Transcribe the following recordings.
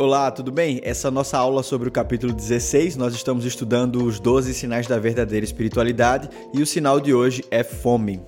Olá, tudo bem? Essa é nossa aula sobre o capítulo 16. Nós estamos estudando os 12 sinais da verdadeira espiritualidade e o sinal de hoje é fome.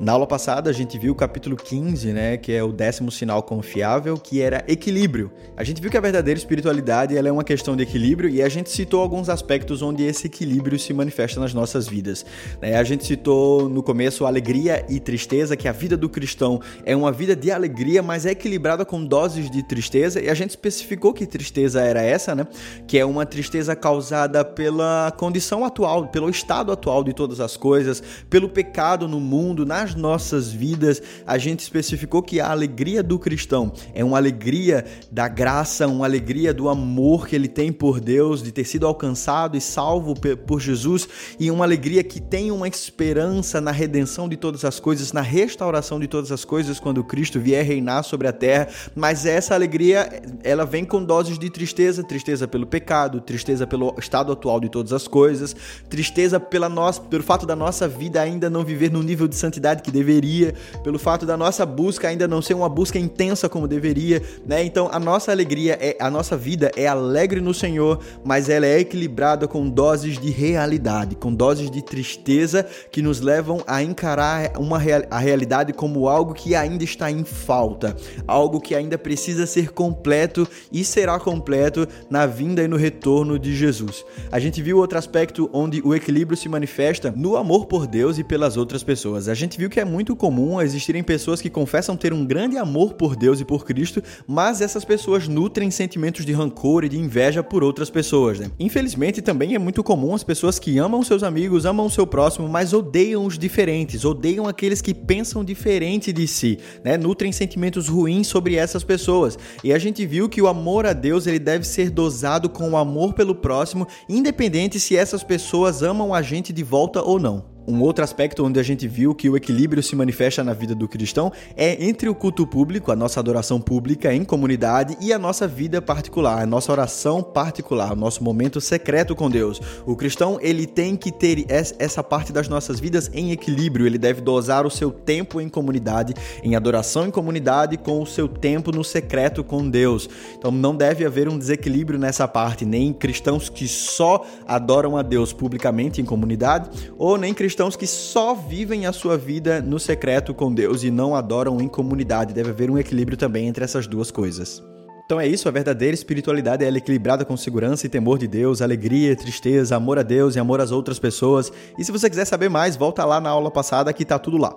Na aula passada a gente viu o capítulo 15, né, que é o décimo sinal confiável, que era equilíbrio. A gente viu que a verdadeira espiritualidade ela é uma questão de equilíbrio e a gente citou alguns aspectos onde esse equilíbrio se manifesta nas nossas vidas. Né? A gente citou no começo alegria e tristeza, que a vida do cristão é uma vida de alegria, mas é equilibrada com doses de tristeza, e a gente especificou que tristeza era essa, né? Que é uma tristeza causada pela condição atual, pelo estado atual de todas as coisas, pelo pecado no mundo, nas nas nossas vidas, a gente especificou que a alegria do cristão é uma alegria da graça, uma alegria do amor que ele tem por Deus, de ter sido alcançado e salvo por Jesus, e uma alegria que tem uma esperança na redenção de todas as coisas, na restauração de todas as coisas quando Cristo vier reinar sobre a terra. Mas essa alegria, ela vem com doses de tristeza, tristeza pelo pecado, tristeza pelo estado atual de todas as coisas, tristeza pela nossa, pelo fato da nossa vida ainda não viver no nível de santidade que deveria, pelo fato da nossa busca ainda não ser uma busca intensa como deveria, né? Então a nossa alegria é a nossa vida é alegre no Senhor, mas ela é equilibrada com doses de realidade, com doses de tristeza que nos levam a encarar uma a realidade como algo que ainda está em falta, algo que ainda precisa ser completo e será completo na vinda e no retorno de Jesus. A gente viu outro aspecto onde o equilíbrio se manifesta no amor por Deus e pelas outras pessoas. A gente viu viu que é muito comum existirem pessoas que confessam ter um grande amor por Deus e por Cristo, mas essas pessoas nutrem sentimentos de rancor e de inveja por outras pessoas. Né? Infelizmente, também é muito comum as pessoas que amam seus amigos, amam seu próximo, mas odeiam os diferentes, odeiam aqueles que pensam diferente de si, né? nutrem sentimentos ruins sobre essas pessoas. E a gente viu que o amor a Deus ele deve ser dosado com o amor pelo próximo, independente se essas pessoas amam a gente de volta ou não. Um outro aspecto onde a gente viu que o equilíbrio se manifesta na vida do cristão é entre o culto público, a nossa adoração pública em comunidade e a nossa vida particular, a nossa oração particular, o nosso momento secreto com Deus. O cristão, ele tem que ter essa parte das nossas vidas em equilíbrio, ele deve dosar o seu tempo em comunidade, em adoração em comunidade com o seu tempo no secreto com Deus. Então não deve haver um desequilíbrio nessa parte, nem cristãos que só adoram a Deus publicamente em comunidade, ou nem cristãos cristãos que só vivem a sua vida no secreto com Deus e não adoram em comunidade. Deve haver um equilíbrio também entre essas duas coisas. Então é isso, a verdadeira espiritualidade é equilibrada com segurança e temor de Deus, alegria, tristeza, amor a Deus e amor às outras pessoas. E se você quiser saber mais, volta lá na aula passada que tá tudo lá.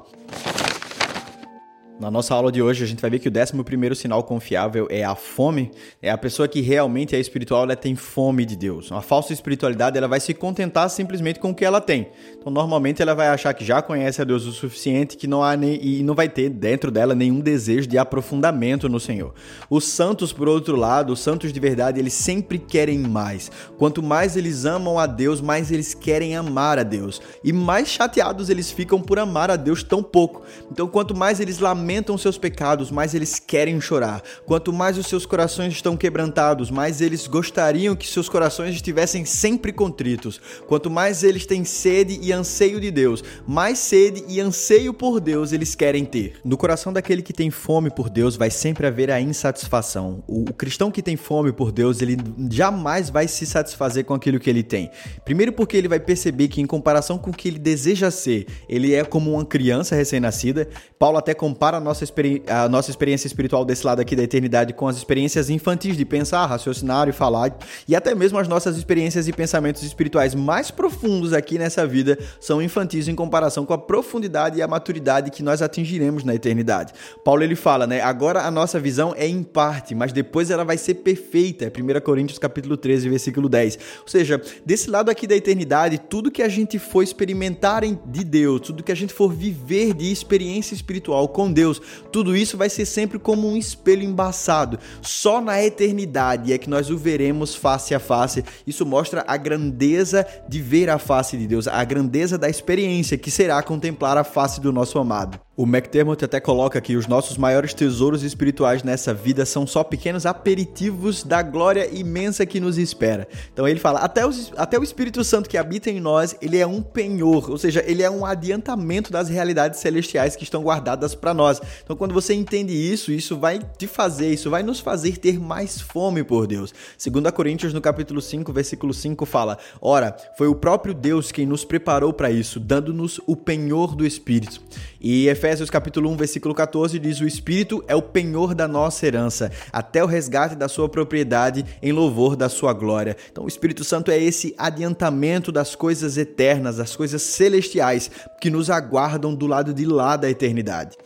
Na nossa aula de hoje, a gente vai ver que o 11 sinal confiável é a fome. É a pessoa que realmente é espiritual, ela tem fome de Deus. Uma falsa espiritualidade, ela vai se contentar simplesmente com o que ela tem. Então, normalmente, ela vai achar que já conhece a Deus o suficiente que não há nem, e não vai ter dentro dela nenhum desejo de aprofundamento no Senhor. Os santos, por outro lado, os santos de verdade, eles sempre querem mais. Quanto mais eles amam a Deus, mais eles querem amar a Deus. E mais chateados eles ficam por amar a Deus tão pouco. Então, quanto mais eles lamentam, lamentam seus pecados, mais eles querem chorar. Quanto mais os seus corações estão quebrantados, mais eles gostariam que seus corações estivessem sempre contritos. Quanto mais eles têm sede e anseio de Deus, mais sede e anseio por Deus eles querem ter. No coração daquele que tem fome por Deus vai sempre haver a insatisfação. O cristão que tem fome por Deus, ele jamais vai se satisfazer com aquilo que ele tem. Primeiro porque ele vai perceber que em comparação com o que ele deseja ser, ele é como uma criança recém-nascida. Paulo até compara nossa, a nossa experiência espiritual desse lado aqui da eternidade com as experiências infantis de pensar, raciocinar e falar, e até mesmo as nossas experiências e pensamentos espirituais mais profundos aqui nessa vida são infantis em comparação com a profundidade e a maturidade que nós atingiremos na eternidade. Paulo ele fala, né? Agora a nossa visão é em parte, mas depois ela vai ser perfeita. É 1 Coríntios capítulo 13, versículo 10. Ou seja, desse lado aqui da eternidade, tudo que a gente for experimentar de Deus, tudo que a gente for viver de experiência espiritual com Deus, Deus, tudo isso vai ser sempre como um espelho embaçado. Só na eternidade é que nós o veremos face a face. Isso mostra a grandeza de ver a face de Deus, a grandeza da experiência que será contemplar a face do nosso amado. O McDermott até coloca que os nossos maiores tesouros espirituais nessa vida são só pequenos aperitivos da glória imensa que nos espera. Então ele fala, até, os, até o Espírito Santo que habita em nós, ele é um penhor, ou seja, ele é um adiantamento das realidades celestiais que estão guardadas para nós. Então quando você entende isso, isso vai te fazer, isso vai nos fazer ter mais fome por Deus. 2 Coríntios no capítulo 5, versículo 5 fala: "Ora, foi o próprio Deus quem nos preparou para isso, dando-nos o penhor do Espírito." E Efésios capítulo 1, versículo 14 diz: "O Espírito é o penhor da nossa herança, até o resgate da sua propriedade em louvor da sua glória." Então, o Espírito Santo é esse adiantamento das coisas eternas, das coisas celestiais que nos aguardam do lado de lá da eternidade.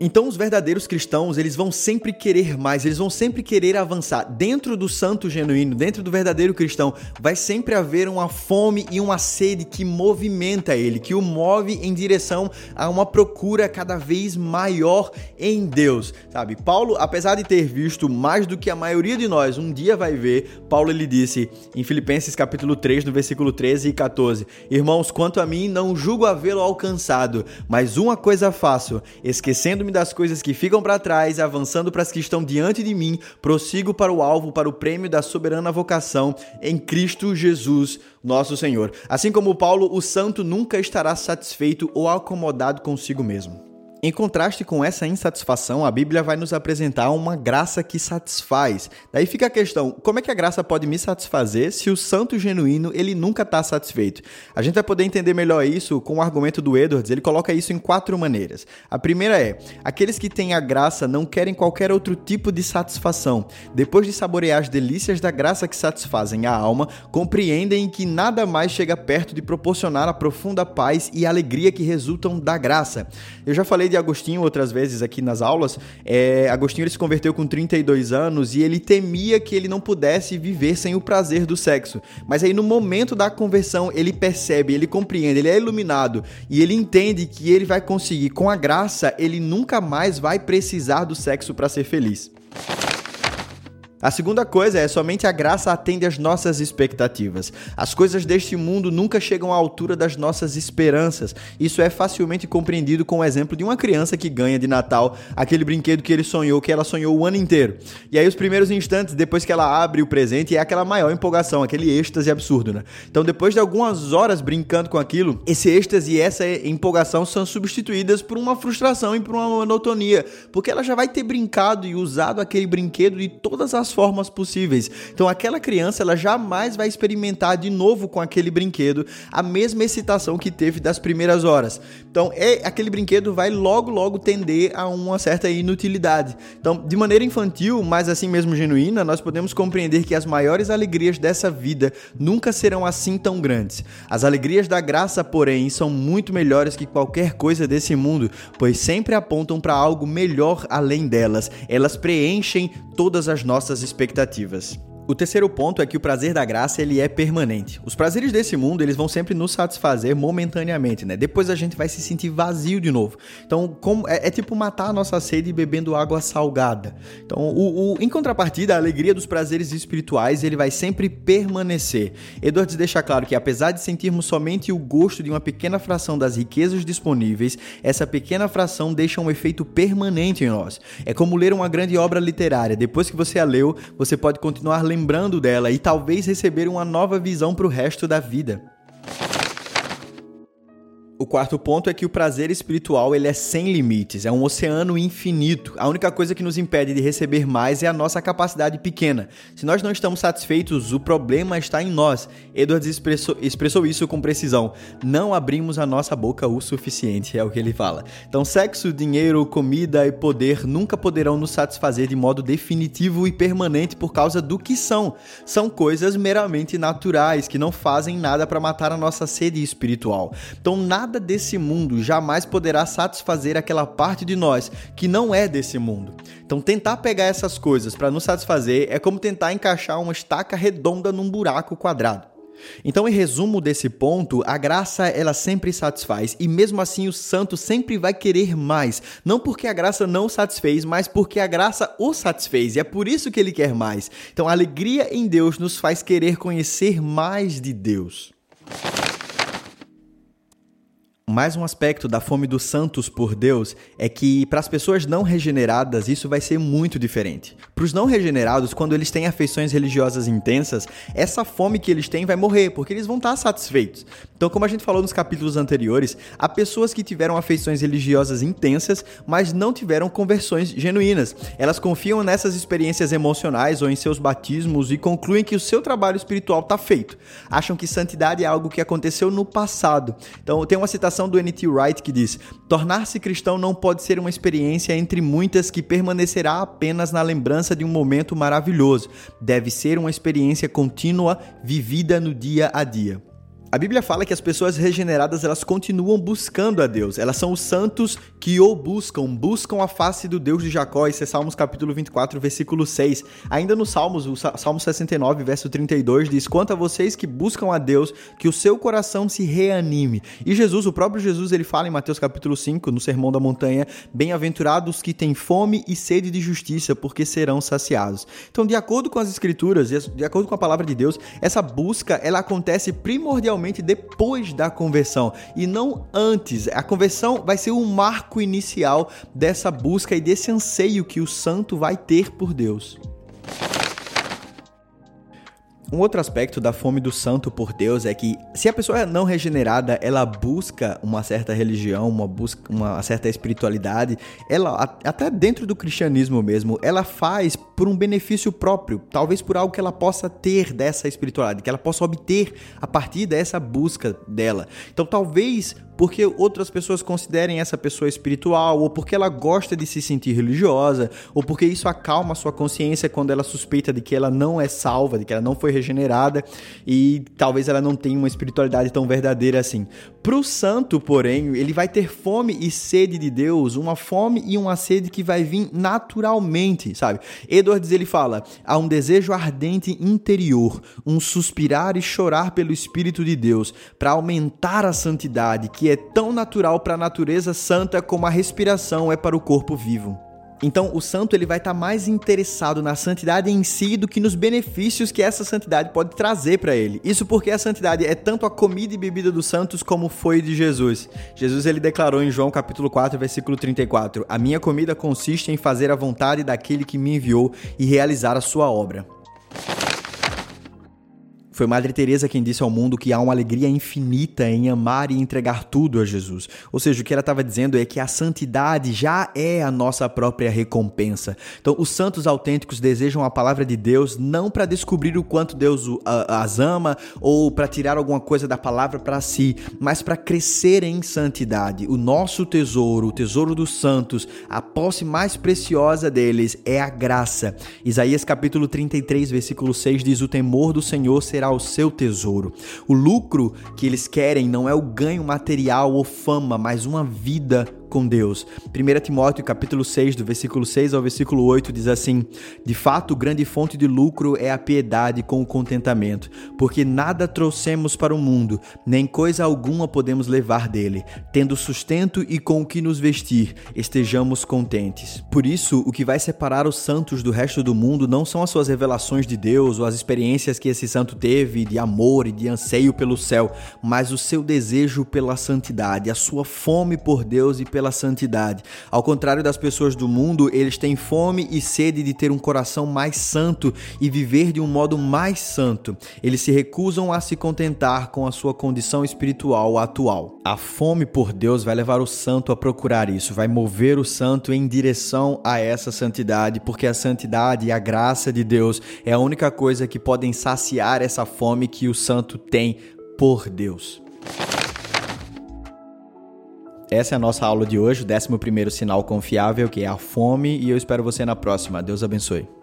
Então os verdadeiros cristãos, eles vão sempre querer mais, eles vão sempre querer avançar. Dentro do santo genuíno, dentro do verdadeiro cristão, vai sempre haver uma fome e uma sede que movimenta ele, que o move em direção a uma procura cada vez maior em Deus, sabe? Paulo, apesar de ter visto mais do que a maioria de nós um dia vai ver, Paulo ele disse em Filipenses capítulo 3, no versículo 13 e 14: "Irmãos, quanto a mim, não julgo havê-lo alcançado, mas uma coisa faço, esquecendo me das coisas que ficam para trás, avançando para as que estão diante de mim, prossigo para o alvo, para o prêmio da soberana vocação em Cristo Jesus, nosso Senhor. Assim como Paulo, o santo nunca estará satisfeito ou acomodado consigo mesmo. Em contraste com essa insatisfação, a Bíblia vai nos apresentar uma graça que satisfaz. Daí fica a questão: como é que a graça pode me satisfazer se o santo genuíno ele nunca está satisfeito? A gente vai poder entender melhor isso com o argumento do Edwards. Ele coloca isso em quatro maneiras. A primeira é: aqueles que têm a graça não querem qualquer outro tipo de satisfação. Depois de saborear as delícias da graça que satisfazem a alma, compreendem que nada mais chega perto de proporcionar a profunda paz e alegria que resultam da graça. Eu já falei falei de Agostinho outras vezes aqui nas aulas. É, Agostinho ele se converteu com 32 anos e ele temia que ele não pudesse viver sem o prazer do sexo. Mas aí no momento da conversão ele percebe, ele compreende, ele é iluminado e ele entende que ele vai conseguir com a graça, ele nunca mais vai precisar do sexo para ser feliz. A segunda coisa é somente a graça atende às nossas expectativas. As coisas deste mundo nunca chegam à altura das nossas esperanças. Isso é facilmente compreendido com o exemplo de uma criança que ganha de Natal aquele brinquedo que ele sonhou, que ela sonhou o ano inteiro. E aí os primeiros instantes depois que ela abre o presente é aquela maior empolgação, aquele êxtase absurdo, né? Então depois de algumas horas brincando com aquilo, esse êxtase e essa empolgação são substituídas por uma frustração e por uma monotonia, porque ela já vai ter brincado e usado aquele brinquedo de todas as formas possíveis. Então aquela criança ela jamais vai experimentar de novo com aquele brinquedo a mesma excitação que teve das primeiras horas. Então é aquele brinquedo vai logo logo tender a uma certa inutilidade. Então, de maneira infantil, mas assim mesmo genuína, nós podemos compreender que as maiores alegrias dessa vida nunca serão assim tão grandes. As alegrias da graça, porém, são muito melhores que qualquer coisa desse mundo, pois sempre apontam para algo melhor além delas. Elas preenchem todas as nossas expectativas. O terceiro ponto é que o prazer da graça ele é permanente. Os prazeres desse mundo eles vão sempre nos satisfazer momentaneamente, né? Depois a gente vai se sentir vazio de novo. Então, como é, é tipo matar a nossa sede bebendo água salgada. Então, o, o, em contrapartida, a alegria dos prazeres espirituais ele vai sempre permanecer. Edwards deixa claro que apesar de sentirmos somente o gosto de uma pequena fração das riquezas disponíveis, essa pequena fração deixa um efeito permanente em nós. É como ler uma grande obra literária. Depois que você a leu, você pode continuar lembrando lembrando dela e talvez receber uma nova visão para o resto da vida. O quarto ponto é que o prazer espiritual ele é sem limites, é um oceano infinito. A única coisa que nos impede de receber mais é a nossa capacidade pequena. Se nós não estamos satisfeitos, o problema está em nós. Edwards expressou, expressou isso com precisão. Não abrimos a nossa boca o suficiente, é o que ele fala. Então, sexo, dinheiro, comida e poder nunca poderão nos satisfazer de modo definitivo e permanente por causa do que são. São coisas meramente naturais que não fazem nada para matar a nossa sede espiritual. Então, nada nada desse mundo jamais poderá satisfazer aquela parte de nós que não é desse mundo. Então, tentar pegar essas coisas para nos satisfazer é como tentar encaixar uma estaca redonda num buraco quadrado. Então, em resumo desse ponto, a graça ela sempre satisfaz e mesmo assim o santo sempre vai querer mais, não porque a graça não o satisfez, mas porque a graça o satisfez e é por isso que ele quer mais. Então, a alegria em Deus nos faz querer conhecer mais de Deus. Mais um aspecto da fome dos santos por Deus é que para as pessoas não regeneradas isso vai ser muito diferente. Para os não regenerados, quando eles têm afeições religiosas intensas, essa fome que eles têm vai morrer, porque eles vão estar satisfeitos. Então, como a gente falou nos capítulos anteriores, há pessoas que tiveram afeições religiosas intensas, mas não tiveram conversões genuínas. Elas confiam nessas experiências emocionais ou em seus batismos e concluem que o seu trabalho espiritual está feito. Acham que santidade é algo que aconteceu no passado. Então, tem uma citação citação do N.T. Wright que diz: Tornar-se cristão não pode ser uma experiência entre muitas que permanecerá apenas na lembrança de um momento maravilhoso. Deve ser uma experiência contínua, vivida no dia a dia. A Bíblia fala que as pessoas regeneradas elas continuam buscando a Deus. Elas são os santos que o buscam, buscam a face do Deus de Jacó. Isso é Salmos capítulo 24, versículo 6. Ainda no Salmos, o Salmo 69, verso 32 diz: "Quanto a vocês que buscam a Deus, que o seu coração se reanime". E Jesus, o próprio Jesus, ele fala em Mateus capítulo 5, no Sermão da Montanha: "Bem-aventurados que têm fome e sede de justiça, porque serão saciados". Então, de acordo com as escrituras, de acordo com a palavra de Deus, essa busca ela acontece primordialmente realmente depois da conversão e não antes. A conversão vai ser o marco inicial dessa busca e desse anseio que o santo vai ter por Deus. Um outro aspecto da fome do santo por Deus é que se a pessoa é não regenerada, ela busca uma certa religião, uma busca uma certa espiritualidade, ela até dentro do cristianismo mesmo, ela faz por um benefício próprio, talvez por algo que ela possa ter dessa espiritualidade, que ela possa obter a partir dessa busca dela. Então, talvez porque outras pessoas considerem essa pessoa espiritual, ou porque ela gosta de se sentir religiosa, ou porque isso acalma a sua consciência quando ela suspeita de que ela não é salva, de que ela não foi regenerada e talvez ela não tenha uma espiritualidade tão verdadeira assim. Para o santo, porém, ele vai ter fome e sede de Deus, uma fome e uma sede que vai vir naturalmente, sabe? Edwards ele fala: há um desejo ardente interior, um suspirar e chorar pelo Espírito de Deus para aumentar a santidade que é tão natural para a natureza santa como a respiração é para o corpo vivo. Então, o santo ele vai estar tá mais interessado na santidade em si do que nos benefícios que essa santidade pode trazer para ele. Isso porque a santidade é tanto a comida e bebida dos santos como foi de Jesus. Jesus ele declarou em João capítulo 4, versículo 34: "A minha comida consiste em fazer a vontade daquele que me enviou e realizar a sua obra." Foi Madre Teresa quem disse ao mundo que há uma alegria infinita em amar e entregar tudo a Jesus. Ou seja, o que ela estava dizendo é que a santidade já é a nossa própria recompensa. Então, os santos autênticos desejam a palavra de Deus não para descobrir o quanto Deus as ama ou para tirar alguma coisa da palavra para si, mas para crescer em santidade. O nosso tesouro, o tesouro dos santos, a posse mais preciosa deles é a graça. Isaías capítulo 33, versículo 6 diz: "O temor do Senhor será o seu tesouro. O lucro que eles querem não é o ganho material ou fama, mas uma vida com Deus. 1 Timóteo capítulo 6, do versículo 6 ao versículo 8 diz assim: De fato, grande fonte de lucro é a piedade com o contentamento, porque nada trouxemos para o mundo, nem coisa alguma podemos levar dele. Tendo sustento e com o que nos vestir, estejamos contentes. Por isso, o que vai separar os santos do resto do mundo não são as suas revelações de Deus ou as experiências que esse santo teve de amor e de anseio pelo céu, mas o seu desejo pela santidade, a sua fome por Deus e pela pela santidade. Ao contrário das pessoas do mundo, eles têm fome e sede de ter um coração mais santo e viver de um modo mais santo. Eles se recusam a se contentar com a sua condição espiritual atual. A fome por Deus vai levar o santo a procurar isso, vai mover o santo em direção a essa santidade, porque a santidade e a graça de Deus é a única coisa que podem saciar essa fome que o santo tem por Deus. Essa é a nossa aula de hoje, o 11 sinal confiável, que é a fome, e eu espero você na próxima. Deus abençoe.